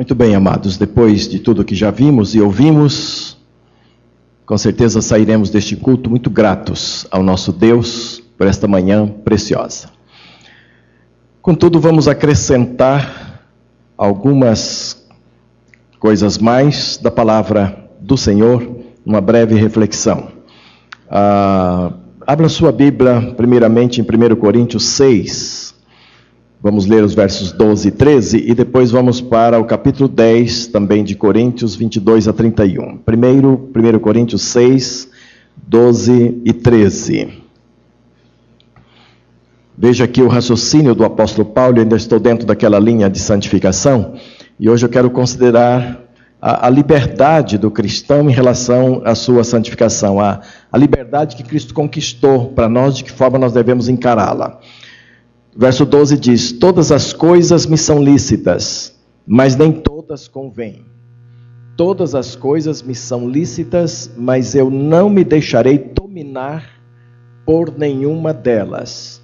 Muito bem, amados, depois de tudo que já vimos e ouvimos, com certeza sairemos deste culto muito gratos ao nosso Deus por esta manhã preciosa. Contudo, vamos acrescentar algumas coisas mais da palavra do Senhor, uma breve reflexão. Ah, abra sua Bíblia, primeiramente em 1 Coríntios 6. Vamos ler os versos 12 e 13 e depois vamos para o capítulo 10 também de Coríntios 22 a 31. Primeiro, 1 Coríntios 6, 12 e 13. Veja aqui o raciocínio do apóstolo Paulo, eu ainda estou dentro daquela linha de santificação, e hoje eu quero considerar a, a liberdade do cristão em relação à sua santificação, a, a liberdade que Cristo conquistou para nós, de que forma nós devemos encará-la. Verso 12 diz: Todas as coisas me são lícitas, mas nem todas convêm. Todas as coisas me são lícitas, mas eu não me deixarei dominar por nenhuma delas.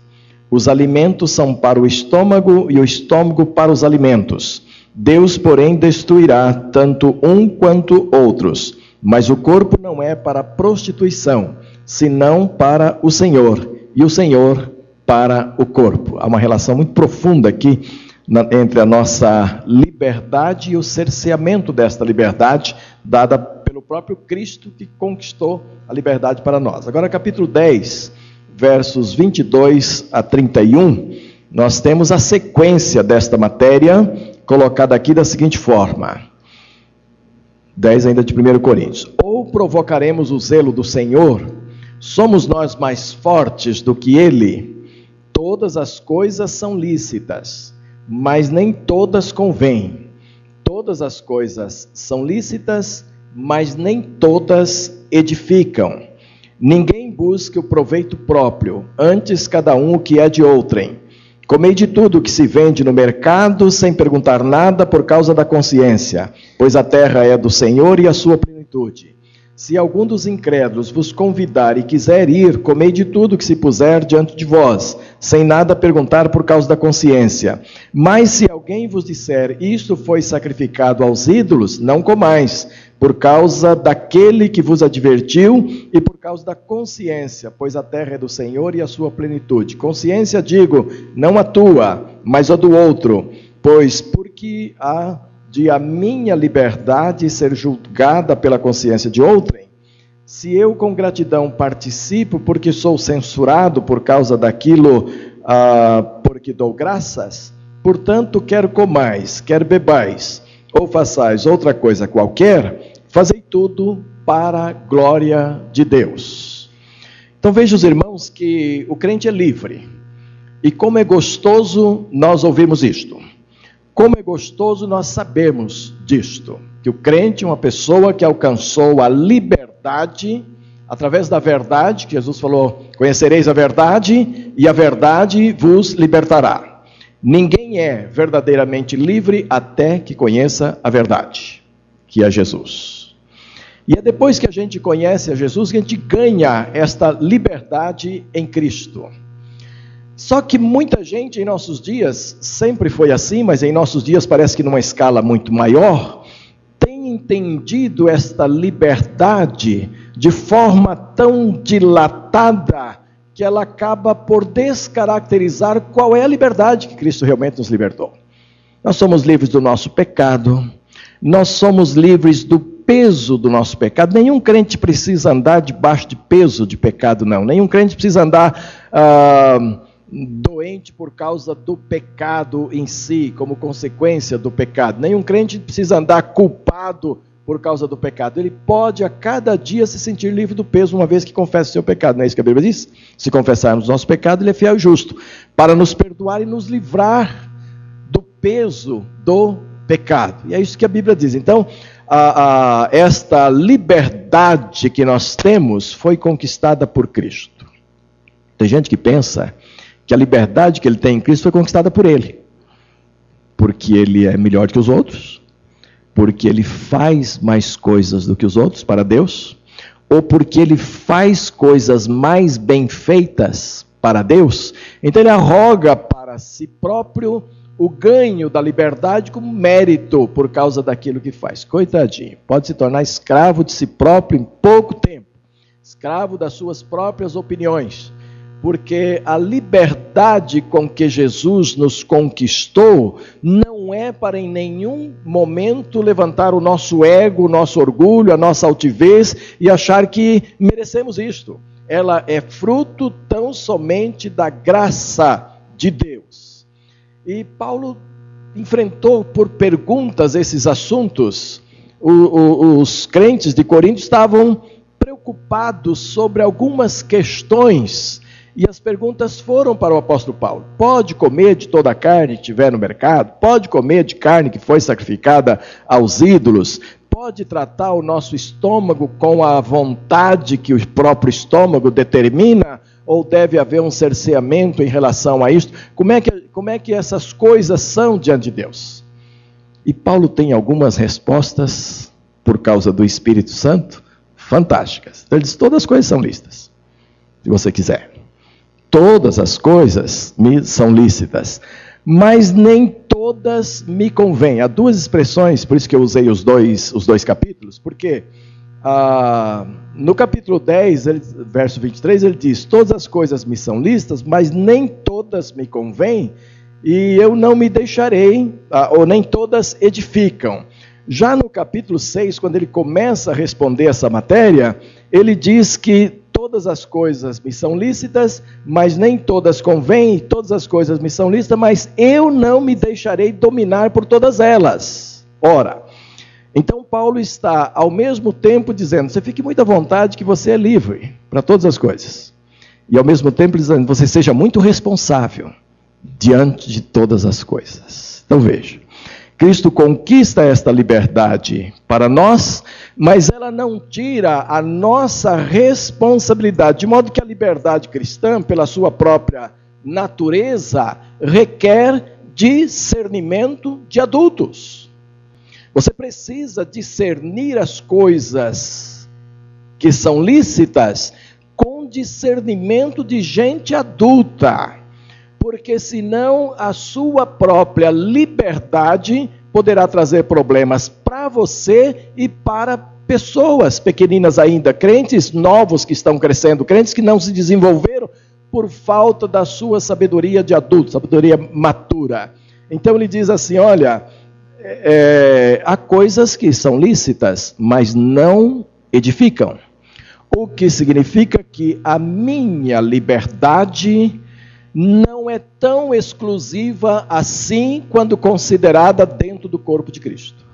Os alimentos são para o estômago e o estômago para os alimentos. Deus, porém, destruirá tanto um quanto outros. Mas o corpo não é para prostituição, senão para o Senhor, e o Senhor para o corpo. Há uma relação muito profunda aqui na, entre a nossa liberdade e o cerceamento desta liberdade, dada pelo próprio Cristo que conquistou a liberdade para nós. Agora, capítulo 10, versos 22 a 31, nós temos a sequência desta matéria colocada aqui da seguinte forma. 10 ainda de 1 Coríntios. Ou provocaremos o zelo do Senhor? Somos nós mais fortes do que ele? Todas as coisas são lícitas, mas nem todas convêm. Todas as coisas são lícitas, mas nem todas edificam. Ninguém busque o proveito próprio, antes cada um o que é de outrem. Comei de tudo que se vende no mercado, sem perguntar nada por causa da consciência, pois a terra é do Senhor e a sua plenitude. Se algum dos incrédulos vos convidar e quiser ir, comei de tudo que se puser diante de vós, sem nada perguntar por causa da consciência. Mas se alguém vos disser, isto foi sacrificado aos ídolos, não comais, por causa daquele que vos advertiu e por causa da consciência, pois a terra é do Senhor e a sua plenitude. Consciência, digo, não a tua, mas a do outro, pois porque a de a minha liberdade ser julgada pela consciência de outrem, se eu com gratidão participo porque sou censurado por causa daquilo ah, porque dou graças, portanto, quer comais, quer bebais, ou façais outra coisa qualquer, fazei tudo para a glória de Deus. Então veja os irmãos que o crente é livre. E como é gostoso nós ouvimos isto. Como é gostoso nós sabermos disto, que o crente é uma pessoa que alcançou a liberdade através da verdade, que Jesus falou: "Conhecereis a verdade, e a verdade vos libertará". Ninguém é verdadeiramente livre até que conheça a verdade, que é Jesus. E é depois que a gente conhece a Jesus que a gente ganha esta liberdade em Cristo. Só que muita gente em nossos dias, sempre foi assim, mas em nossos dias parece que numa escala muito maior, tem entendido esta liberdade de forma tão dilatada que ela acaba por descaracterizar qual é a liberdade que Cristo realmente nos libertou. Nós somos livres do nosso pecado, nós somos livres do peso do nosso pecado. Nenhum crente precisa andar debaixo de peso de pecado, não. Nenhum crente precisa andar. Uh, doente por causa do pecado em si, como consequência do pecado. Nenhum crente precisa andar culpado por causa do pecado. Ele pode a cada dia se sentir livre do peso, uma vez que confessa o seu pecado. Não é isso que a Bíblia diz? Se confessarmos o nosso pecado, ele é fiel e justo para nos perdoar e nos livrar do peso do pecado. E é isso que a Bíblia diz. Então, a, a, esta liberdade que nós temos foi conquistada por Cristo. Tem gente que pensa que a liberdade que ele tem em Cristo foi conquistada por ele. Porque ele é melhor que os outros, porque ele faz mais coisas do que os outros para Deus, ou porque ele faz coisas mais bem feitas para Deus, então ele arroga para si próprio o ganho da liberdade como mérito por causa daquilo que faz. Coitadinho, pode se tornar escravo de si próprio em pouco tempo, escravo das suas próprias opiniões, porque a liberdade com que Jesus nos conquistou não é para em nenhum momento levantar o nosso ego, o nosso orgulho, a nossa altivez e achar que merecemos isto. Ela é fruto tão somente da graça de Deus. E Paulo enfrentou por perguntas esses assuntos. O, o, os crentes de Corinto estavam preocupados sobre algumas questões e as perguntas foram para o apóstolo Paulo: pode comer de toda a carne que tiver no mercado? Pode comer de carne que foi sacrificada aos ídolos? Pode tratar o nosso estômago com a vontade que o próprio estômago determina? Ou deve haver um cerceamento em relação a isto? Como é que, como é que essas coisas são diante de Deus? E Paulo tem algumas respostas, por causa do Espírito Santo, fantásticas. Ele diz: todas as coisas são listas, se você quiser todas as coisas me são lícitas, mas nem todas me convêm. Há duas expressões, por isso que eu usei os dois, os dois capítulos, porque ah, no capítulo 10, ele, verso 23, ele diz: Todas as coisas me são lícitas, mas nem todas me convêm, e eu não me deixarei, ah, ou nem todas edificam. Já no capítulo 6, quando ele começa a responder essa matéria, ele diz que todas as coisas me são lícitas, mas nem todas convêm, todas as coisas me são lícitas, mas eu não me deixarei dominar por todas elas. Ora, então Paulo está ao mesmo tempo dizendo: você fique muito à vontade que você é livre para todas as coisas. E ao mesmo tempo dizendo: você seja muito responsável diante de todas as coisas. Então veja. Cristo conquista esta liberdade para nós, mas ela não tira a nossa responsabilidade, de modo que a liberdade cristã, pela sua própria natureza, requer discernimento de adultos. Você precisa discernir as coisas que são lícitas com discernimento de gente adulta porque senão a sua própria liberdade poderá trazer problemas para você e para pessoas pequeninas ainda, crentes novos que estão crescendo, crentes que não se desenvolveram por falta da sua sabedoria de adulto, sabedoria matura. Então ele diz assim: olha, é, há coisas que são lícitas, mas não edificam. O que significa que a minha liberdade não é tão exclusiva assim quando considerada dentro do corpo de Cristo.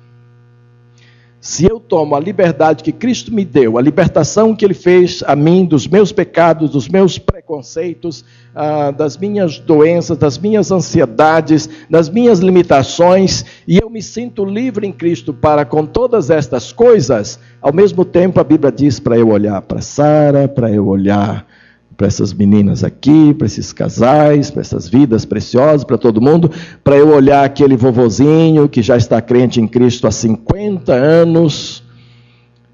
Se eu tomo a liberdade que Cristo me deu, a libertação que Ele fez a mim dos meus pecados, dos meus preconceitos, ah, das minhas doenças, das minhas ansiedades, das minhas limitações, e eu me sinto livre em Cristo para com todas estas coisas, ao mesmo tempo a Bíblia diz para eu olhar para Sara, para eu olhar para essas meninas aqui, para esses casais, para essas vidas preciosas, para todo mundo, para eu olhar aquele vovozinho que já está crente em Cristo há 50 anos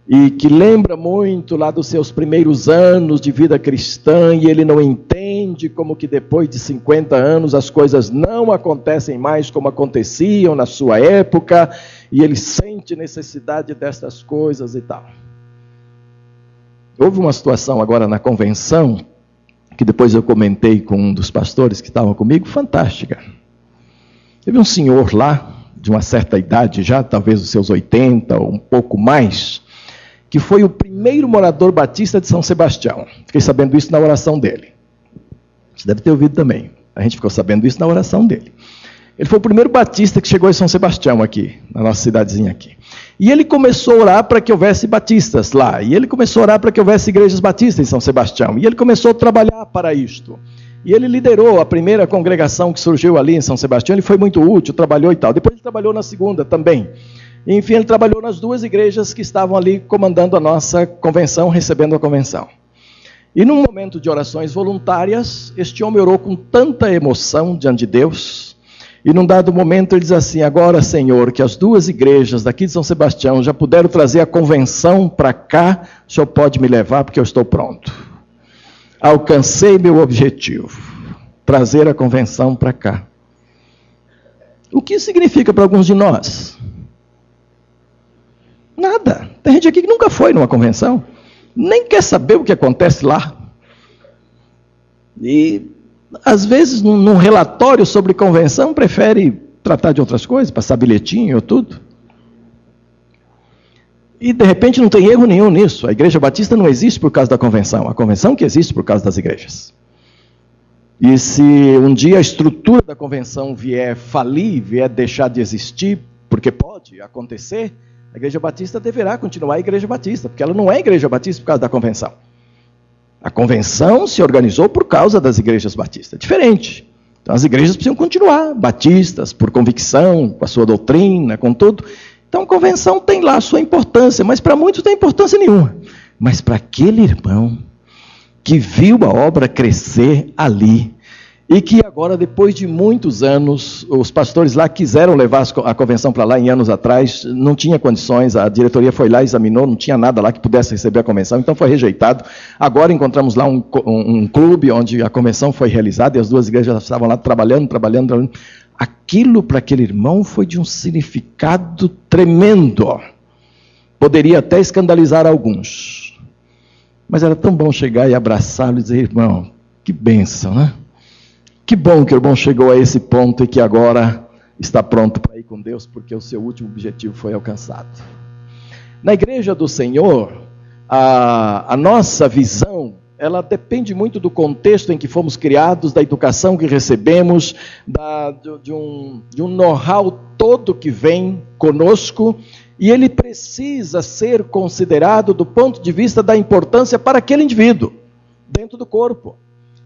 e que lembra muito lá dos seus primeiros anos de vida cristã e ele não entende como que depois de 50 anos as coisas não acontecem mais como aconteciam na sua época e ele sente necessidade destas coisas e tal. Houve uma situação agora na convenção, que depois eu comentei com um dos pastores que estavam comigo, fantástica. Teve um senhor lá, de uma certa idade já, talvez os seus 80 ou um pouco mais, que foi o primeiro morador batista de São Sebastião. Fiquei sabendo isso na oração dele. Você deve ter ouvido também. A gente ficou sabendo isso na oração dele. Ele foi o primeiro batista que chegou em São Sebastião aqui, na nossa cidadezinha aqui. E ele começou a orar para que houvesse batistas lá. E ele começou a orar para que houvesse igrejas batistas em São Sebastião. E ele começou a trabalhar para isto. E ele liderou a primeira congregação que surgiu ali em São Sebastião. Ele foi muito útil, trabalhou e tal. Depois ele trabalhou na segunda também. Enfim, ele trabalhou nas duas igrejas que estavam ali comandando a nossa convenção, recebendo a convenção. E num momento de orações voluntárias, este homem orou com tanta emoção diante de Deus e num dado momento ele diz assim: Agora, Senhor, que as duas igrejas daqui de São Sebastião já puderam trazer a convenção para cá, o Senhor pode me levar porque eu estou pronto. Alcancei meu objetivo, trazer a convenção para cá. O que significa para alguns de nós? Nada. Tem gente aqui que nunca foi numa convenção, nem quer saber o que acontece lá. E, às vezes, num, num relatório sobre convenção, prefere tratar de outras coisas, passar bilhetinho ou tudo. E de repente não tem erro nenhum nisso. A igreja batista não existe por causa da convenção, a convenção que existe por causa das igrejas. E se um dia a estrutura da convenção vier falir, vier deixar de existir, porque pode acontecer, a igreja batista deverá continuar a igreja batista, porque ela não é igreja batista por causa da convenção. A convenção se organizou por causa das igrejas batistas. Diferente. Então as igrejas precisam continuar, batistas, por convicção, com a sua doutrina, com tudo. Então, a convenção tem lá a sua importância, mas para muitos não tem importância nenhuma. Mas para aquele irmão que viu a obra crescer ali, e que agora, depois de muitos anos, os pastores lá quiseram levar a convenção para lá em anos atrás, não tinha condições, a diretoria foi lá, examinou, não tinha nada lá que pudesse receber a convenção, então foi rejeitado. Agora encontramos lá um, um, um clube onde a convenção foi realizada e as duas igrejas estavam lá trabalhando, trabalhando, trabalhando aquilo para aquele irmão foi de um significado tremendo. Poderia até escandalizar alguns. Mas era tão bom chegar e abraçá-lo e dizer, irmão, que bênção, né? Que bom que o irmão chegou a esse ponto e que agora está pronto para ir com Deus, porque o seu último objetivo foi alcançado. Na igreja do Senhor, a, a nossa visão ela depende muito do contexto em que fomos criados, da educação que recebemos, da, de um, de um know-how todo que vem conosco, e ele precisa ser considerado do ponto de vista da importância para aquele indivíduo, dentro do corpo.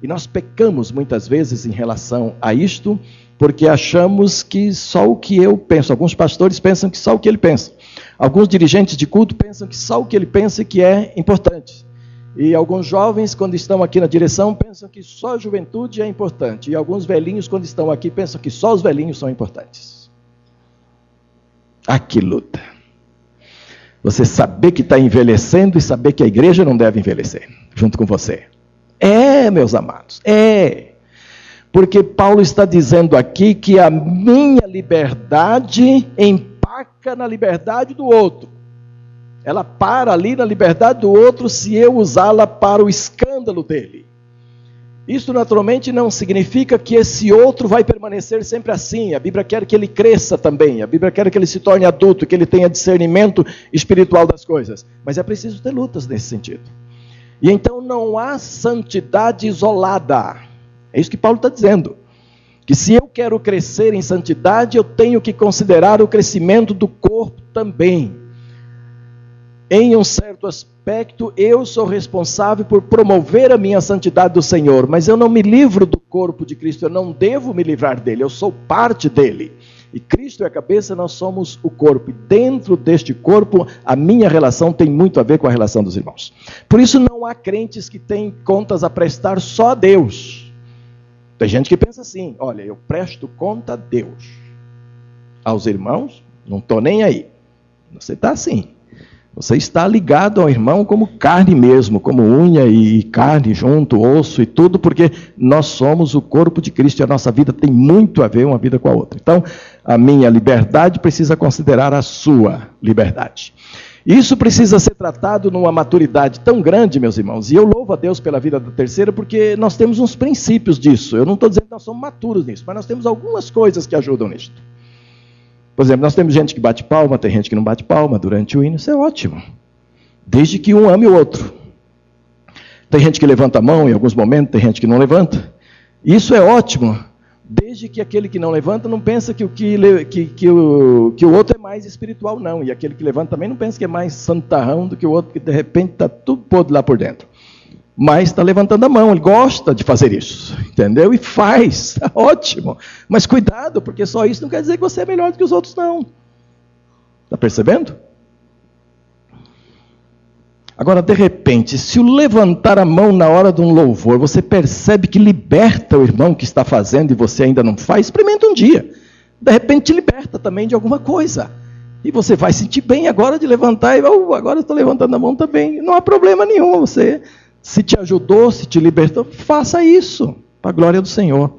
E nós pecamos muitas vezes em relação a isto, porque achamos que só o que eu penso, alguns pastores pensam que só o que ele pensa, alguns dirigentes de culto pensam que só o que ele pensa que é importante. E alguns jovens, quando estão aqui na direção, pensam que só a juventude é importante. E alguns velhinhos, quando estão aqui, pensam que só os velhinhos são importantes. Ah, que luta! Você saber que está envelhecendo e saber que a igreja não deve envelhecer junto com você. É, meus amados, é. Porque Paulo está dizendo aqui que a minha liberdade empaca na liberdade do outro. Ela para ali na liberdade do outro se eu usá-la para o escândalo dele. Isso naturalmente não significa que esse outro vai permanecer sempre assim. A Bíblia quer que ele cresça também. A Bíblia quer que ele se torne adulto, que ele tenha discernimento espiritual das coisas. Mas é preciso ter lutas nesse sentido. E então não há santidade isolada. É isso que Paulo está dizendo. Que se eu quero crescer em santidade, eu tenho que considerar o crescimento do corpo também em um certo aspecto, eu sou responsável por promover a minha santidade do Senhor, mas eu não me livro do corpo de Cristo, eu não devo me livrar dele, eu sou parte dele. E Cristo é a cabeça, nós somos o corpo. E dentro deste corpo, a minha relação tem muito a ver com a relação dos irmãos. Por isso, não há crentes que têm contas a prestar só a Deus. Tem gente que pensa assim: olha, eu presto conta a Deus. Aos irmãos, não estou nem aí. Você está assim. Você está ligado ao irmão como carne mesmo, como unha e carne junto, osso e tudo, porque nós somos o corpo de Cristo e a nossa vida tem muito a ver uma vida com a outra. Então, a minha liberdade precisa considerar a sua liberdade. Isso precisa ser tratado numa maturidade tão grande, meus irmãos, e eu louvo a Deus pela vida da terceira, porque nós temos uns princípios disso. Eu não estou dizendo que nós somos maturos nisso, mas nós temos algumas coisas que ajudam nisso. Por exemplo, nós temos gente que bate palma, tem gente que não bate palma durante o hino, isso é ótimo. Desde que um ame o outro. Tem gente que levanta a mão em alguns momentos, tem gente que não levanta. Isso é ótimo, desde que aquele que não levanta não pensa que o, que, que, que, o, que o outro é mais espiritual, não. E aquele que levanta também não pensa que é mais santarrão do que o outro, que de repente está tudo podre lá por dentro mas está levantando a mão, ele gosta de fazer isso, entendeu? E faz, tá ótimo. Mas cuidado, porque só isso não quer dizer que você é melhor do que os outros, não. Está percebendo? Agora, de repente, se o levantar a mão na hora de um louvor, você percebe que liberta o irmão que está fazendo e você ainda não faz, experimenta um dia. De repente, te liberta também de alguma coisa. E você vai sentir bem agora de levantar e, oh, agora estou levantando a mão também. Não há problema nenhum, você se te ajudou, se te libertou, faça isso, para a glória do Senhor.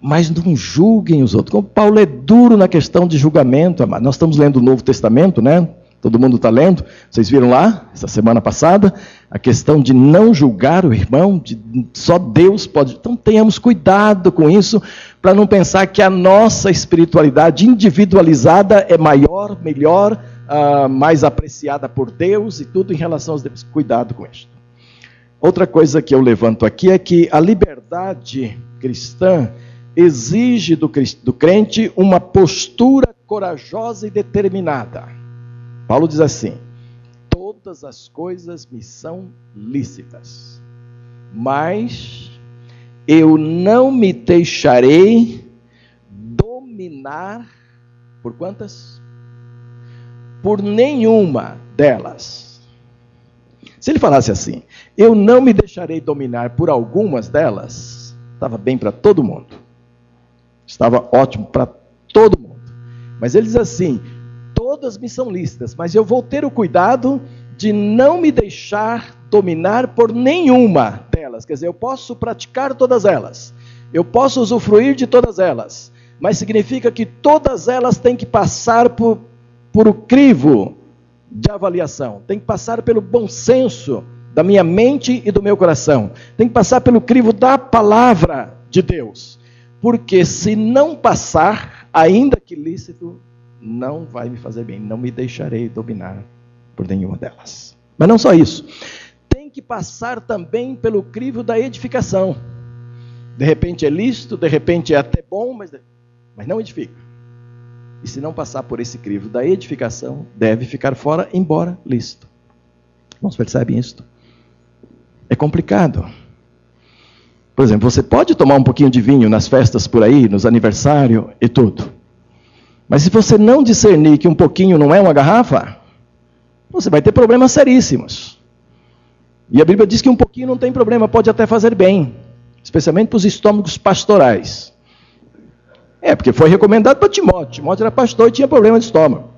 mas não julguem os outros. Como Paulo é duro na questão de julgamento. Nós estamos lendo o Novo Testamento, né? Todo mundo está lendo. Vocês viram lá, essa semana passada, a questão de não julgar o irmão, de só Deus pode. Então tenhamos cuidado com isso, para não pensar que a nossa espiritualidade individualizada é maior, melhor, uh, mais apreciada por Deus e tudo em relação aos demais. Cuidado com isso. Outra coisa que eu levanto aqui é que a liberdade cristã exige do, do crente uma postura corajosa e determinada. Paulo diz assim: todas as coisas me são lícitas, mas eu não me deixarei dominar por quantas? Por nenhuma delas. Se ele falasse assim, eu não me deixarei dominar por algumas delas, estava bem para todo mundo. Estava ótimo para todo mundo. Mas ele diz assim: todas me são lícitas, mas eu vou ter o cuidado de não me deixar dominar por nenhuma delas. Quer dizer, eu posso praticar todas elas, eu posso usufruir de todas elas, mas significa que todas elas têm que passar por, por o crivo de avaliação, tem que passar pelo bom senso da minha mente e do meu coração, tem que passar pelo crivo da palavra de Deus. Porque se não passar, ainda que lícito, não vai me fazer bem, não me deixarei dominar por nenhuma delas. Mas não só isso, tem que passar também pelo crivo da edificação. De repente é lícito, de repente é até bom, mas, mas não edifica. E se não passar por esse crivo da edificação, deve ficar fora, embora lícito. Irmãos, percebem isso? É complicado. Por exemplo, você pode tomar um pouquinho de vinho nas festas por aí, nos aniversários e tudo. Mas se você não discernir que um pouquinho não é uma garrafa, você vai ter problemas seríssimos. E a Bíblia diz que um pouquinho não tem problema, pode até fazer bem, especialmente para os estômagos pastorais. É, porque foi recomendado para Timóteo. Timóteo era pastor e tinha problema de estômago.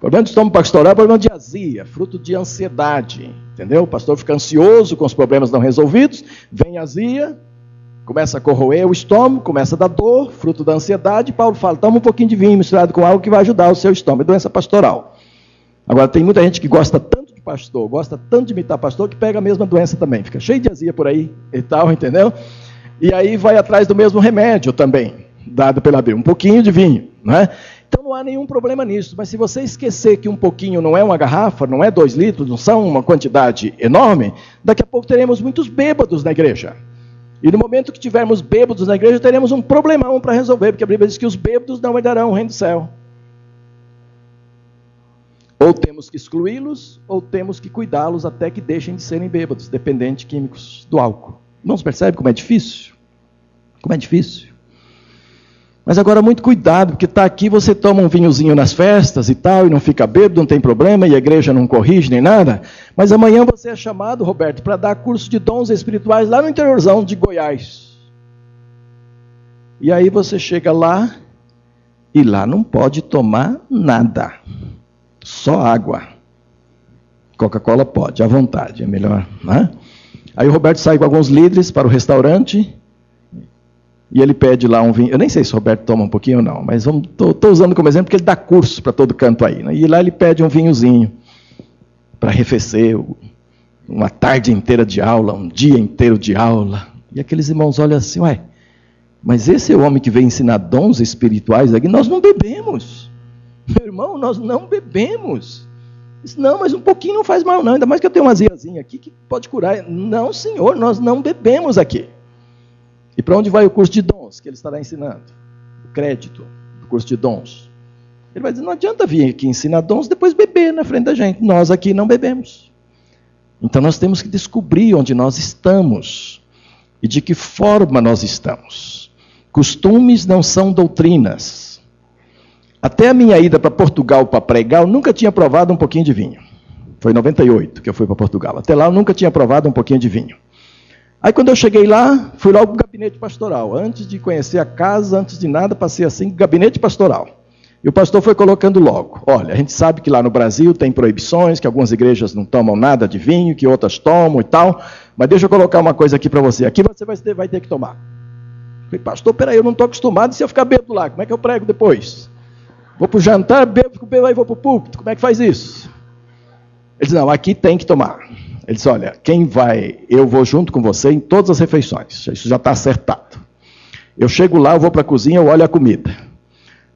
Problema de estômago pastoral é problema de azia, fruto de ansiedade. Entendeu? O pastor fica ansioso com os problemas não resolvidos, vem azia, começa a corroer o estômago, começa a dar dor, fruto da ansiedade. Paulo fala: toma um pouquinho de vinho misturado com algo que vai ajudar o seu estômago. É doença pastoral. Agora, tem muita gente que gosta tanto de pastor, gosta tanto de imitar pastor, que pega a mesma doença também. Fica cheio de azia por aí e tal, entendeu? E aí vai atrás do mesmo remédio também, dado pela Bíblia. Um pouquinho de vinho, não é? Então não há nenhum problema nisso. Mas se você esquecer que um pouquinho não é uma garrafa, não é dois litros, não são uma quantidade enorme, daqui a pouco teremos muitos bêbados na igreja. E no momento que tivermos bêbados na igreja, teremos um problemão para resolver, porque a Bíblia diz que os bêbados não herdarão o reino do céu. Ou temos que excluí-los, ou temos que cuidá-los até que deixem de serem bêbados, dependentes químicos do álcool. Irmãos, percebe como é difícil? Como é difícil? Mas agora muito cuidado, porque está aqui, você toma um vinhozinho nas festas e tal, e não fica bêbado, não tem problema, e a igreja não corrige nem nada. Mas amanhã você é chamado, Roberto, para dar curso de dons espirituais lá no interiorzão de Goiás. E aí você chega lá, e lá não pode tomar nada, só água. Coca-Cola pode, à vontade, é melhor, né? Aí o Roberto sai com alguns líderes para o restaurante, e ele pede lá um vinho. Eu nem sei se o Roberto toma um pouquinho ou não, mas estou usando como exemplo porque ele dá curso para todo canto aí. Né? E lá ele pede um vinhozinho para arrefecer uma tarde inteira de aula, um dia inteiro de aula. E aqueles irmãos olham assim, ué, mas esse é o homem que vem ensinar dons espirituais aqui. Nós não bebemos. Meu irmão, nós não bebemos. Não, mas um pouquinho não faz mal, não. Ainda mais que eu tenho uma aziazinha aqui que pode curar. Não, senhor, nós não bebemos aqui. E para onde vai o curso de dons que ele estará ensinando? O crédito do curso de dons. Ele vai dizer: não adianta vir aqui ensinar dons depois beber na frente da gente. Nós aqui não bebemos. Então nós temos que descobrir onde nós estamos e de que forma nós estamos. Costumes não são doutrinas. Até a minha ida para Portugal para pregar, eu nunca tinha provado um pouquinho de vinho. Foi em 98 que eu fui para Portugal. Até lá eu nunca tinha provado um pouquinho de vinho. Aí quando eu cheguei lá, fui logo para o gabinete pastoral. Antes de conhecer a casa, antes de nada, passei assim, gabinete pastoral. E o pastor foi colocando logo: olha, a gente sabe que lá no Brasil tem proibições, que algumas igrejas não tomam nada de vinho, que outras tomam e tal, mas deixa eu colocar uma coisa aqui para você: aqui você vai ter, vai ter que tomar. Falei, pastor, peraí, eu não estou acostumado, se eu ficar bêbado lá, como é que eu prego depois? Vou para o jantar, bebo, fico bêbado, aí vou para o púlpito, como é que faz isso? Ele disse, não, aqui tem que tomar. Ele disse, olha, quem vai, eu vou junto com você em todas as refeições, isso já está acertado. Eu chego lá, eu vou para a cozinha, eu olho a comida.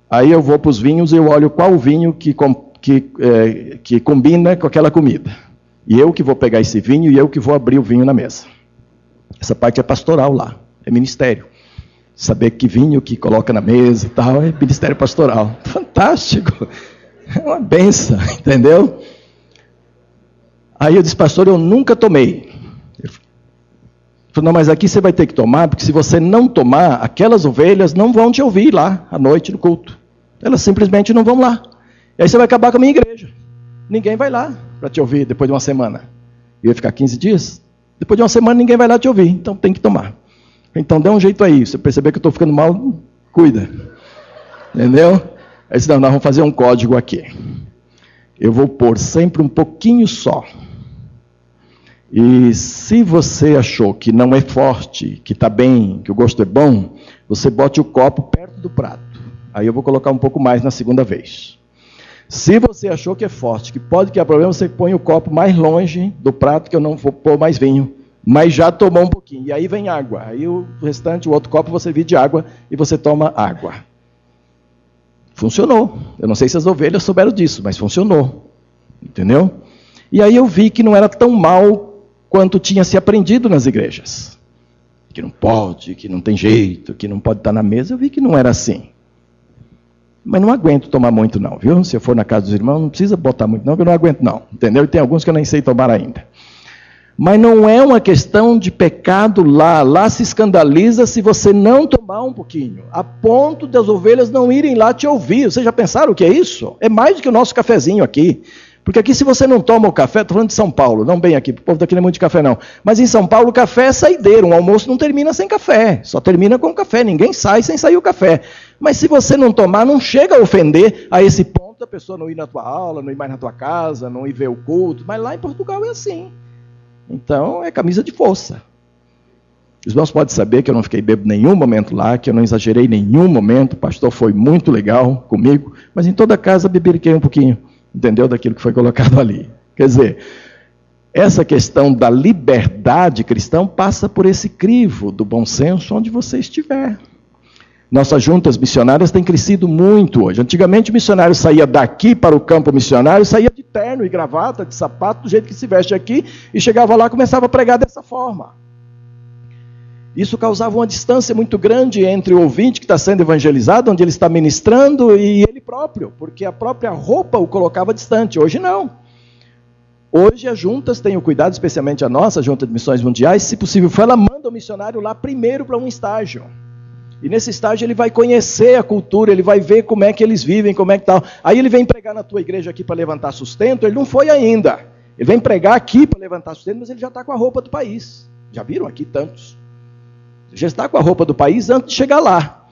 Aí eu vou para os vinhos e eu olho qual vinho que, que, é, que combina com aquela comida. E eu que vou pegar esse vinho e eu que vou abrir o vinho na mesa. Essa parte é pastoral lá, é ministério. Saber que vinho que coloca na mesa e tal, é ministério pastoral. Fantástico! É uma benção, entendeu? Aí eu disse, pastor, eu nunca tomei. Ele falou, não, mas aqui você vai ter que tomar, porque se você não tomar, aquelas ovelhas não vão te ouvir lá à noite no culto. Elas simplesmente não vão lá. E aí você vai acabar com a minha igreja. Ninguém vai lá para te ouvir depois de uma semana. Eu ia ficar 15 dias. Depois de uma semana ninguém vai lá te ouvir, então tem que tomar. Então dê um jeito aí. Se perceber que eu estou ficando mal, cuida. Entendeu? Aí disse, não, nós vamos fazer um código aqui. Eu vou pôr sempre um pouquinho só. E se você achou que não é forte, que está bem, que o gosto é bom, você bote o copo perto do prato. Aí eu vou colocar um pouco mais na segunda vez. Se você achou que é forte, que pode criar problema, você põe o copo mais longe do prato, que eu não vou pôr mais vinho. Mas já tomou um pouquinho. E aí vem água. Aí o restante, o outro copo, você divide água e você toma água. Funcionou. Eu não sei se as ovelhas souberam disso, mas funcionou. Entendeu? E aí eu vi que não era tão mal quanto tinha se aprendido nas igrejas. Que não pode, que não tem jeito, que não pode estar na mesa. Eu vi que não era assim. Mas não aguento tomar muito, não, viu? Se eu for na casa dos irmãos, não precisa botar muito, não, porque eu não aguento, não. Entendeu? E tem alguns que eu nem sei tomar ainda. Mas não é uma questão de pecado lá. Lá se escandaliza se você não tomar um pouquinho, a ponto das ovelhas não irem lá te ouvir. Vocês já pensaram o que é isso? É mais do que o nosso cafezinho aqui. Porque aqui, se você não toma o café, estou falando de São Paulo, não bem aqui, o povo daqui não é muito de café, não. Mas em São Paulo, o café é saideiro, um almoço não termina sem café, só termina com café, ninguém sai sem sair o café. Mas se você não tomar, não chega a ofender a esse ponto a pessoa não ir na tua aula, não ir mais na tua casa, não ir ver o culto. Mas lá em Portugal é assim. Então, é camisa de força. Os irmãos podem saber que eu não fiquei bebo nenhum momento lá, que eu não exagerei nenhum momento, o pastor foi muito legal comigo, mas em toda casa beberiquei um pouquinho entendeu? Daquilo que foi colocado ali. Quer dizer, essa questão da liberdade cristã passa por esse crivo do bom senso onde você estiver. Nossas juntas missionárias têm crescido muito hoje. Antigamente o missionário saía daqui para o campo missionário, saía de terno e gravata, de sapato, do jeito que se veste aqui, e chegava lá e começava a pregar dessa forma. Isso causava uma distância muito grande entre o ouvinte que está sendo evangelizado, onde ele está ministrando, e ele próprio, porque a própria roupa o colocava distante. Hoje não. Hoje as juntas têm o cuidado, especialmente a nossa, a Junta de Missões Mundiais, se possível, ela manda o missionário lá primeiro para um estágio. E nesse estágio ele vai conhecer a cultura, ele vai ver como é que eles vivem, como é que tal. Aí ele vem pregar na tua igreja aqui para levantar sustento, ele não foi ainda. Ele vem pregar aqui para levantar sustento, mas ele já está com a roupa do país. Já viram aqui tantos? já está com a roupa do país antes de chegar lá.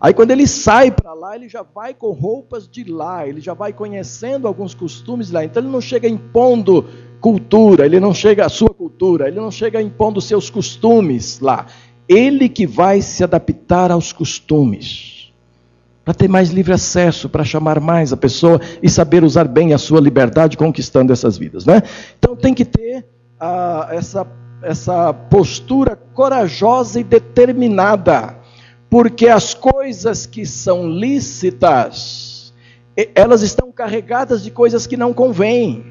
Aí quando ele sai para lá, ele já vai com roupas de lá, ele já vai conhecendo alguns costumes lá. Então ele não chega impondo cultura, ele não chega a sua cultura, ele não chega impondo seus costumes lá. Ele que vai se adaptar aos costumes. Para ter mais livre acesso, para chamar mais a pessoa e saber usar bem a sua liberdade conquistando essas vidas. Né? Então tem que ter ah, essa essa postura corajosa e determinada, porque as coisas que são lícitas, elas estão carregadas de coisas que não convêm.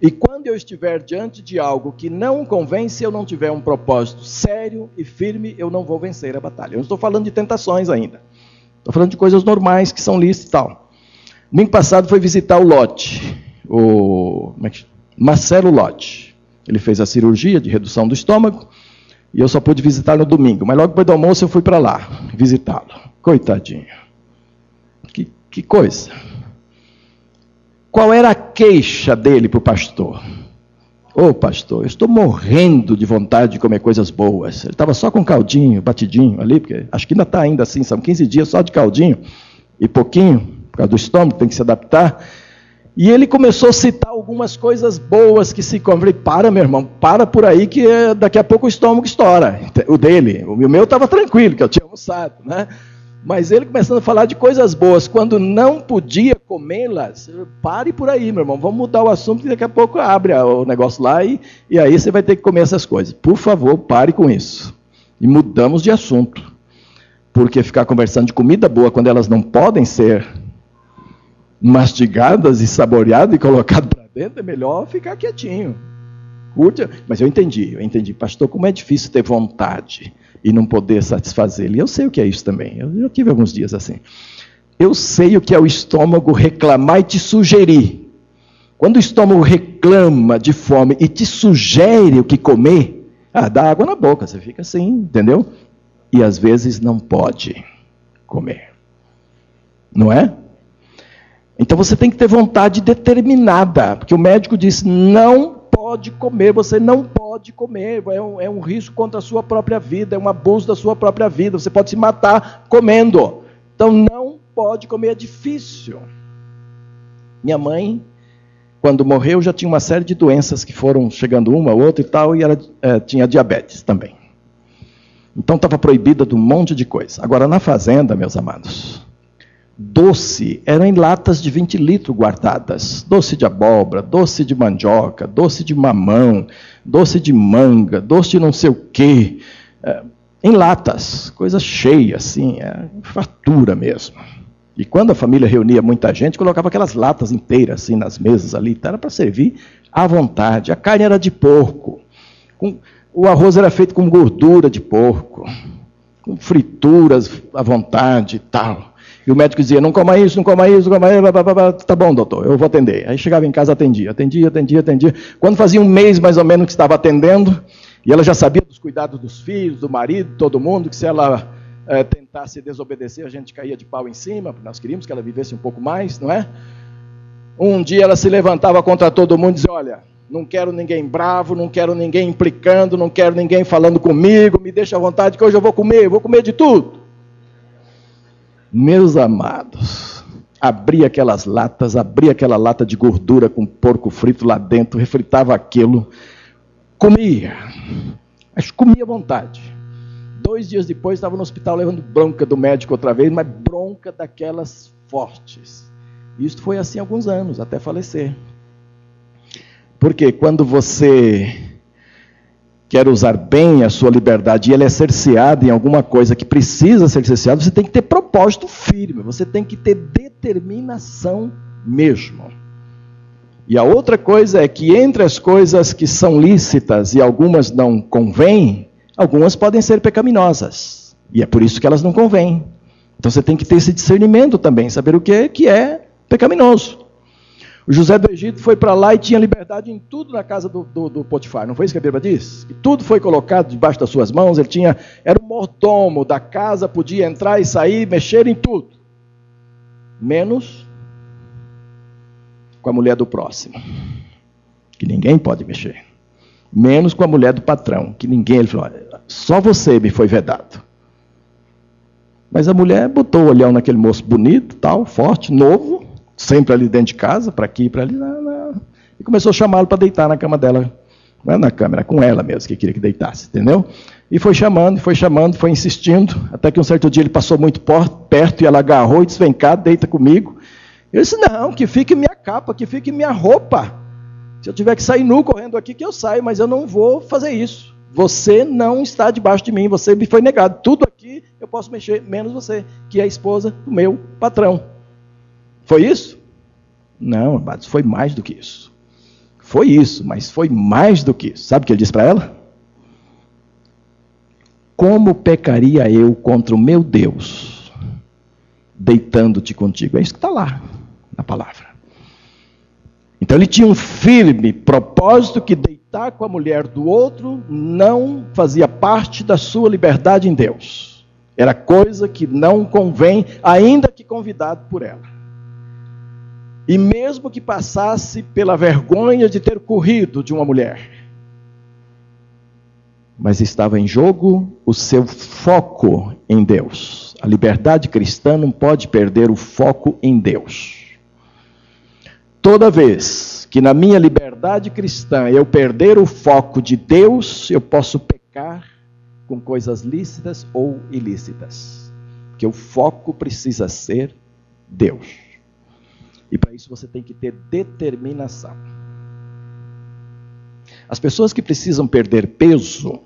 E quando eu estiver diante de algo que não convém, se eu não tiver um propósito sério e firme, eu não vou vencer a batalha. Eu não estou falando de tentações ainda. Estou falando de coisas normais que são lícitas e tal. Domingo passado foi visitar o Lote, o é Marcelo Lote. Ele fez a cirurgia de redução do estômago e eu só pude visitar no domingo. Mas logo depois do almoço eu fui para lá visitá-lo. Coitadinho. Que, que coisa. Qual era a queixa dele para o pastor? Ô oh, pastor, eu estou morrendo de vontade de comer coisas boas. Ele estava só com caldinho, batidinho ali, porque acho que ainda está ainda assim, são 15 dias só de caldinho e pouquinho, por causa do estômago, tem que se adaptar. E ele começou a citar algumas coisas boas que se convertem. Para, meu irmão, para por aí que eh, daqui a pouco o estômago estoura. O dele. O meu estava tranquilo, que eu tinha almoçado, né? Mas ele começando a falar de coisas boas, quando não podia comê-las, pare por aí, meu irmão. Vamos mudar o assunto, que daqui a pouco abre o negócio lá e, e aí você vai ter que comer essas coisas. Por favor, pare com isso. E mudamos de assunto. Porque ficar conversando de comida boa quando elas não podem ser mastigadas e saboreadas e colocadas para dentro, é melhor ficar quietinho. Curte. Mas eu entendi, eu entendi. Pastor, como é difícil ter vontade e não poder satisfazer ele. Eu sei o que é isso também. Eu, eu tive alguns dias assim. Eu sei o que é o estômago reclamar e te sugerir. Quando o estômago reclama de fome e te sugere o que comer, ah, dá água na boca, você fica assim, entendeu? E às vezes não pode comer. Não é? Então você tem que ter vontade determinada, porque o médico disse: não pode comer, você não pode comer, é um, é um risco contra a sua própria vida, é um abuso da sua própria vida, você pode se matar comendo. Então não pode comer, é difícil. Minha mãe, quando morreu, já tinha uma série de doenças que foram chegando uma, outra e tal, e ela é, tinha diabetes também. Então estava proibida de um monte de coisa. Agora, na fazenda, meus amados, doce eram em latas de 20 litros guardadas. Doce de abóbora, doce de mandioca, doce de mamão, doce de manga, doce de não sei o quê. É, em latas, coisa cheia, assim, é, fartura mesmo. E quando a família reunia muita gente, colocava aquelas latas inteiras assim nas mesas ali, então era para servir à vontade. A carne era de porco, com, o arroz era feito com gordura de porco, com frituras à vontade e tal. E o médico dizia: não coma isso, não coma isso, não coma isso. Blá, blá, blá. Tá bom, doutor, eu vou atender. Aí chegava em casa, atendia, atendia, atendia, atendia. Quando fazia um mês mais ou menos que estava atendendo, e ela já sabia dos cuidados dos filhos, do marido, todo mundo, que se ela é, tentasse desobedecer, a gente caía de pau em cima, porque nós queríamos que ela vivesse um pouco mais, não é? Um dia ela se levantava contra todo mundo e dizia: Olha, não quero ninguém bravo, não quero ninguém implicando, não quero ninguém falando comigo, me deixa à vontade que hoje eu vou comer, vou comer de tudo. Meus amados, abria aquelas latas, abria aquela lata de gordura com porco frito lá dentro, refritava aquilo, comia, mas comia à vontade. Dois dias depois estava no hospital levando bronca do médico outra vez, mas bronca daquelas fortes. Isso foi assim alguns anos, até falecer. Porque quando você quer usar bem a sua liberdade e ela é cerceada em alguma coisa que precisa ser cerceada, você tem que ter propósito firme, você tem que ter determinação mesmo. E a outra coisa é que entre as coisas que são lícitas e algumas não convêm, algumas podem ser pecaminosas. E é por isso que elas não convêm. Então você tem que ter esse discernimento também, saber o que é, que é pecaminoso. O José do Egito foi para lá e tinha liberdade em tudo na casa do, do, do, Potifar. Não foi isso que a Bíblia diz? Que tudo foi colocado debaixo das suas mãos. Ele tinha, era o mordomo da casa, podia entrar e sair, mexer em tudo, menos com a mulher do próximo, que ninguém pode mexer, menos com a mulher do patrão, que ninguém. Ele falou: só você me foi vedado. Mas a mulher botou o olhão naquele moço bonito, tal, forte, novo sempre ali dentro de casa, para aqui e para ali, e começou a chamá-lo para deitar na cama dela, não é na cama, era com ela mesmo que queria que deitasse, entendeu? E foi chamando, foi chamando, foi insistindo, até que um certo dia ele passou muito perto e ela agarrou e disse: Vem cá, deita comigo. Eu disse: Não, que fique minha capa, que fique minha roupa. Se eu tiver que sair nu correndo aqui, que eu saio, mas eu não vou fazer isso. Você não está debaixo de mim, você me foi negado. Tudo aqui eu posso mexer, menos você, que é a esposa do meu patrão. Foi isso? Não, amados, foi mais do que isso. Foi isso, mas foi mais do que isso. Sabe o que ele disse para ela? Como pecaria eu contra o meu Deus, deitando-te contigo? É isso que está lá na palavra. Então ele tinha um firme propósito que deitar com a mulher do outro não fazia parte da sua liberdade em Deus. Era coisa que não convém, ainda que convidado por ela. E mesmo que passasse pela vergonha de ter corrido de uma mulher, mas estava em jogo o seu foco em Deus. A liberdade cristã não pode perder o foco em Deus. toda vez que na minha liberdade cristã eu perder o foco de Deus, eu posso pecar com coisas lícitas ou ilícitas. Porque o foco precisa ser Deus. E para isso você tem que ter determinação. As pessoas que precisam perder peso,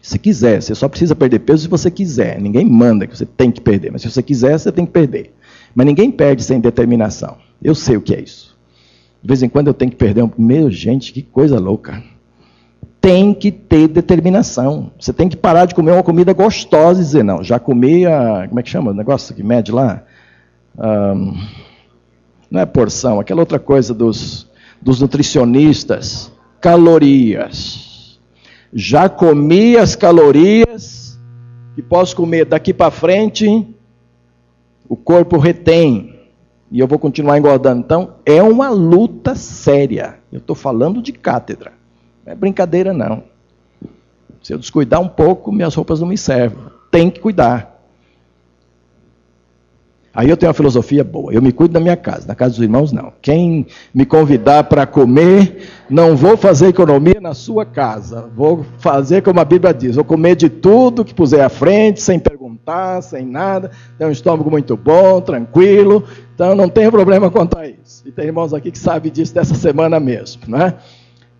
se quiser, você só precisa perder peso se você quiser. Ninguém manda que você tem que perder, mas se você quiser, você tem que perder. Mas ninguém perde sem determinação. Eu sei o que é isso. De vez em quando eu tenho que perder um. Meu, gente, que coisa louca. Tem que ter determinação. Você tem que parar de comer uma comida gostosa e dizer, não, já comi a. Como é que chama o negócio que mede lá? Um, não é porção, aquela outra coisa dos, dos nutricionistas. Calorias. Já comi as calorias que posso comer daqui para frente, o corpo retém e eu vou continuar engordando. Então, é uma luta séria. Eu estou falando de cátedra. Não é brincadeira, não. Se eu descuidar um pouco, minhas roupas não me servem. Tem que cuidar. Aí eu tenho uma filosofia boa. Eu me cuido da minha casa, na casa dos irmãos, não. Quem me convidar para comer, não vou fazer economia na sua casa. Vou fazer como a Bíblia diz: vou comer de tudo que puser à frente, sem perguntar, sem nada. Tenho um estômago muito bom, tranquilo. Então não tenho problema quanto a isso. E tem irmãos aqui que sabem disso dessa semana mesmo, não é?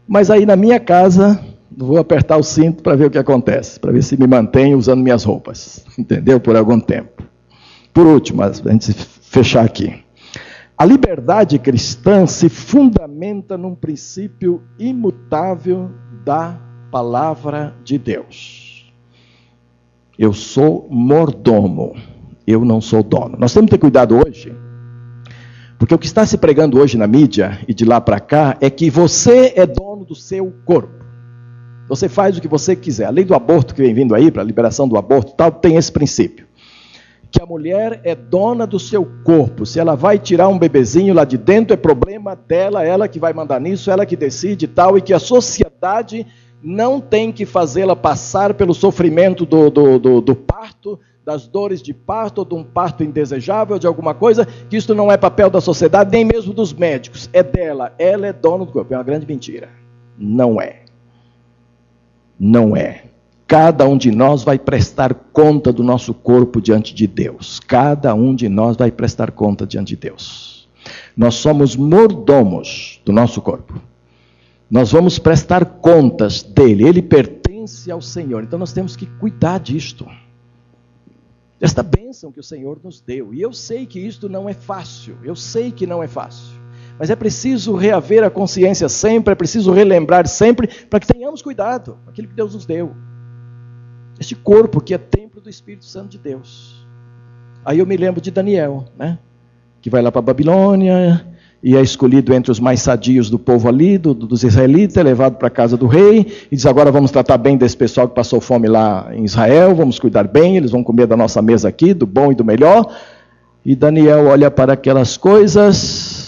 Mas aí na minha casa, vou apertar o cinto para ver o que acontece, para ver se me mantenho usando minhas roupas, entendeu? Por algum tempo. Por último, a gente fechar aqui. A liberdade cristã se fundamenta num princípio imutável da palavra de Deus. Eu sou mordomo, eu não sou dono. Nós temos que ter cuidado hoje porque o que está se pregando hoje na mídia e de lá para cá é que você é dono do seu corpo. Você faz o que você quiser. A lei do aborto que vem vindo aí, para a liberação do aborto tal, tem esse princípio. Que a mulher é dona do seu corpo. Se ela vai tirar um bebezinho lá de dentro, é problema dela, ela que vai mandar nisso, ela que decide e tal, e que a sociedade não tem que fazê-la passar pelo sofrimento do, do, do, do parto, das dores de parto, ou de um parto indesejável, de alguma coisa, que isso não é papel da sociedade, nem mesmo dos médicos. É dela. Ela é dona do corpo. É uma grande mentira. Não é. Não é. Cada um de nós vai prestar conta do nosso corpo diante de Deus. Cada um de nós vai prestar conta diante de Deus. Nós somos mordomos do nosso corpo. Nós vamos prestar contas dele. Ele pertence ao Senhor. Então nós temos que cuidar disto desta bênção que o Senhor nos deu. E eu sei que isto não é fácil, eu sei que não é fácil. Mas é preciso reaver a consciência sempre, é preciso relembrar sempre, para que tenhamos cuidado aquilo que Deus nos deu. Este corpo que é templo do Espírito Santo de Deus. Aí eu me lembro de Daniel, né? Que vai lá para Babilônia, e é escolhido entre os mais sadios do povo ali, do, dos israelitas, é levado para a casa do rei, e diz: agora vamos tratar bem desse pessoal que passou fome lá em Israel, vamos cuidar bem, eles vão comer da nossa mesa aqui, do bom e do melhor. E Daniel olha para aquelas coisas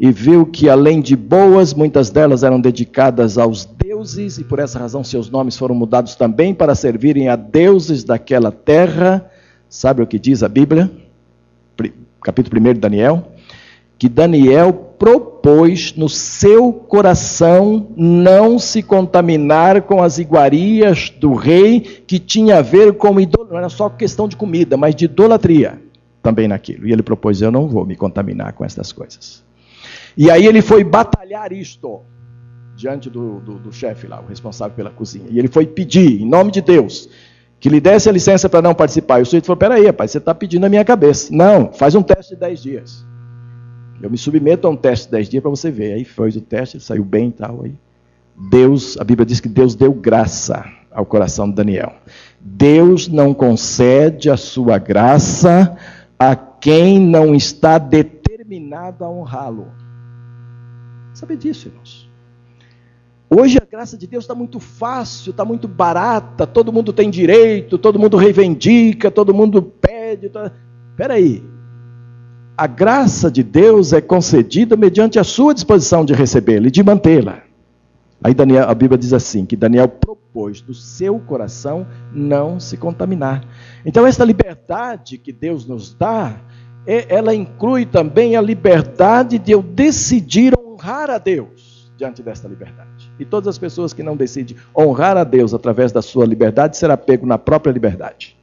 e viu que, além de boas, muitas delas eram dedicadas aos deuses, e por essa razão seus nomes foram mudados também para servirem a deuses daquela terra. Sabe o que diz a Bíblia? Capítulo 1 de Daniel que Daniel propôs no seu coração não se contaminar com as iguarias do rei, que tinha a ver com idolatria, não era só questão de comida, mas de idolatria também naquilo. E ele propôs: Eu não vou me contaminar com estas coisas. E aí ele foi batalhar isto diante do, do, do chefe lá, o responsável pela cozinha. E ele foi pedir, em nome de Deus, que lhe desse a licença para não participar. E o sujeito falou: Peraí, rapaz, você está pedindo a minha cabeça. Não, faz um teste de 10 dias. Eu me submeto a um teste de 10 dias para você ver. Aí fez o teste, ele saiu bem e tal. Aí Deus, a Bíblia diz que Deus deu graça ao coração de Daniel. Deus não concede a sua graça a quem não está determinado a honrá-lo. Sabe disso, irmãos? Hoje a graça de Deus está muito fácil, está muito barata, todo mundo tem direito, todo mundo reivindica, todo mundo pede. Tá... Espera aí, a graça de Deus é concedida mediante a sua disposição de recebê-la e de mantê-la. Aí Daniel, a Bíblia diz assim: que Daniel propôs do seu coração não se contaminar. Então, esta liberdade que Deus nos dá ela inclui também a liberdade de eu decidir honrar a Deus diante desta liberdade. E todas as pessoas que não decidem honrar a Deus através da sua liberdade será pego na própria liberdade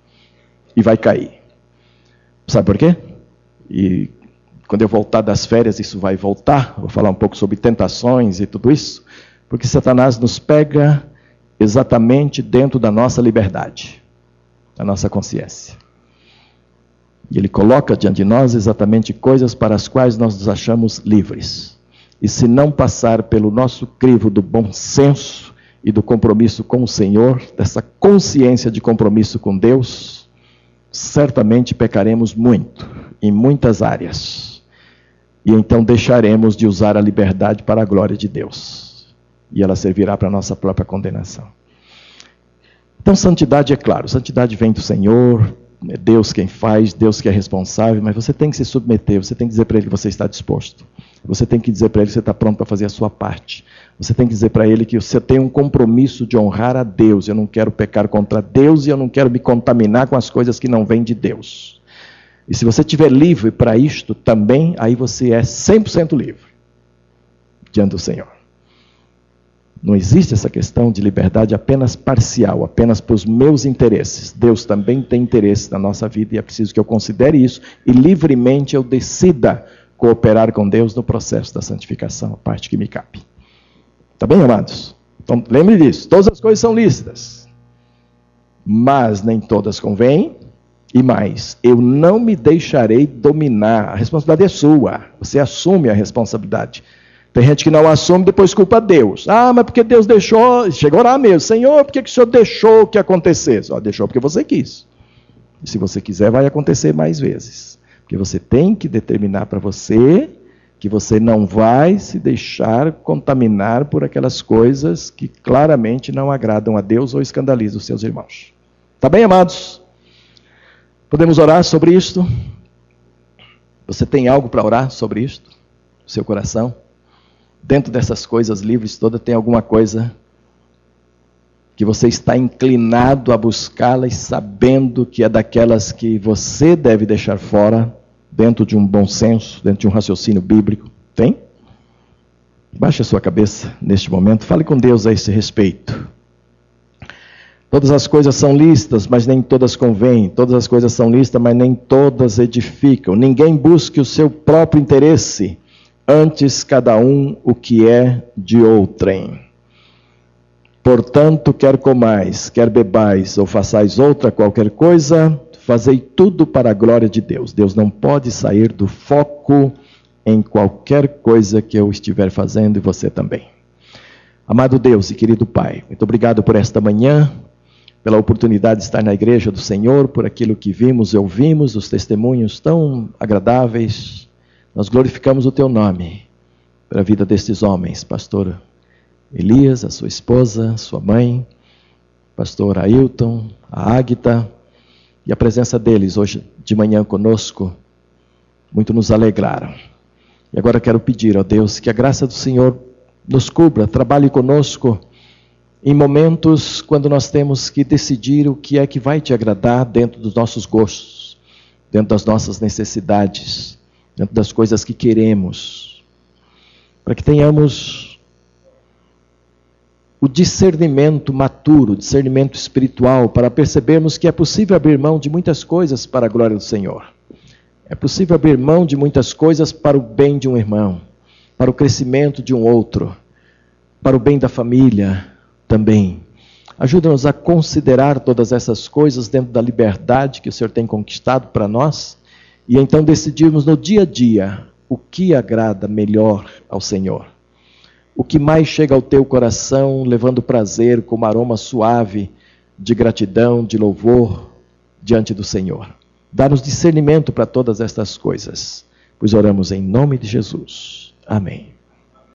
e vai cair. Sabe por quê? E quando eu voltar das férias, isso vai voltar. Vou falar um pouco sobre tentações e tudo isso, porque Satanás nos pega exatamente dentro da nossa liberdade, da nossa consciência. E ele coloca diante de nós exatamente coisas para as quais nós nos achamos livres. E se não passar pelo nosso crivo do bom senso e do compromisso com o Senhor, dessa consciência de compromisso com Deus, certamente pecaremos muito, em muitas áreas. E então deixaremos de usar a liberdade para a glória de Deus. E ela servirá para a nossa própria condenação. Então, santidade é claro, santidade vem do Senhor, é Deus quem faz, Deus que é responsável, mas você tem que se submeter, você tem que dizer para Ele que você está disposto. Você tem que dizer para Ele que você está pronto para fazer a sua parte. Você tem que dizer para Ele que você tem um compromisso de honrar a Deus. Eu não quero pecar contra Deus e eu não quero me contaminar com as coisas que não vêm de Deus. E se você estiver livre para isto também, aí você é 100% livre diante do Senhor. Não existe essa questão de liberdade apenas parcial, apenas para os meus interesses. Deus também tem interesse na nossa vida e é preciso que eu considere isso e livremente eu decida cooperar com Deus no processo da santificação, a parte que me cabe. Tá bem, amados? Então, lembre disso. Todas as coisas são lícitas, mas nem todas convêm. E mais, eu não me deixarei dominar. A responsabilidade é sua. Você assume a responsabilidade. Tem gente que não assume, depois culpa Deus. Ah, mas porque Deus deixou, chegou lá mesmo. Senhor, por que, que o Senhor deixou que acontecesse? Ó, deixou porque você quis. E se você quiser, vai acontecer mais vezes. Porque você tem que determinar para você que você não vai se deixar contaminar por aquelas coisas que claramente não agradam a Deus ou escandalizam os seus irmãos. Tá bem, amados? Podemos orar sobre isto? Você tem algo para orar sobre isto? seu coração? dentro dessas coisas livres todas tem alguma coisa que você está inclinado a buscá-las, sabendo que é daquelas que você deve deixar fora, dentro de um bom senso, dentro de um raciocínio bíblico. Tem? Baixe a sua cabeça neste momento, fale com Deus a esse respeito. Todas as coisas são listas, mas nem todas convêm. Todas as coisas são listas, mas nem todas edificam. Ninguém busque o seu próprio interesse antes cada um o que é de outrem. Portanto, quer comais, quer bebais ou façais outra qualquer coisa, fazei tudo para a glória de Deus. Deus não pode sair do foco em qualquer coisa que eu estiver fazendo e você também. Amado Deus e querido Pai, muito obrigado por esta manhã, pela oportunidade de estar na igreja do Senhor, por aquilo que vimos e ouvimos, os testemunhos tão agradáveis, nós glorificamos o teu nome para a vida destes homens, pastor Elias, a sua esposa, sua mãe, pastor Ailton, a Águita, e a presença deles hoje de manhã conosco, muito nos alegraram. E agora quero pedir ao Deus que a graça do Senhor nos cubra, trabalhe conosco em momentos quando nós temos que decidir o que é que vai te agradar dentro dos nossos gostos, dentro das nossas necessidades dentro das coisas que queremos, para que tenhamos o discernimento maturo, discernimento espiritual, para percebermos que é possível abrir mão de muitas coisas para a glória do Senhor. É possível abrir mão de muitas coisas para o bem de um irmão, para o crescimento de um outro, para o bem da família também. Ajuda-nos a considerar todas essas coisas dentro da liberdade que o Senhor tem conquistado para nós e então decidirmos no dia a dia o que agrada melhor ao Senhor. O que mais chega ao teu coração, levando prazer como aroma suave de gratidão, de louvor diante do Senhor. Dá-nos discernimento para todas estas coisas, pois oramos em nome de Jesus. Amém.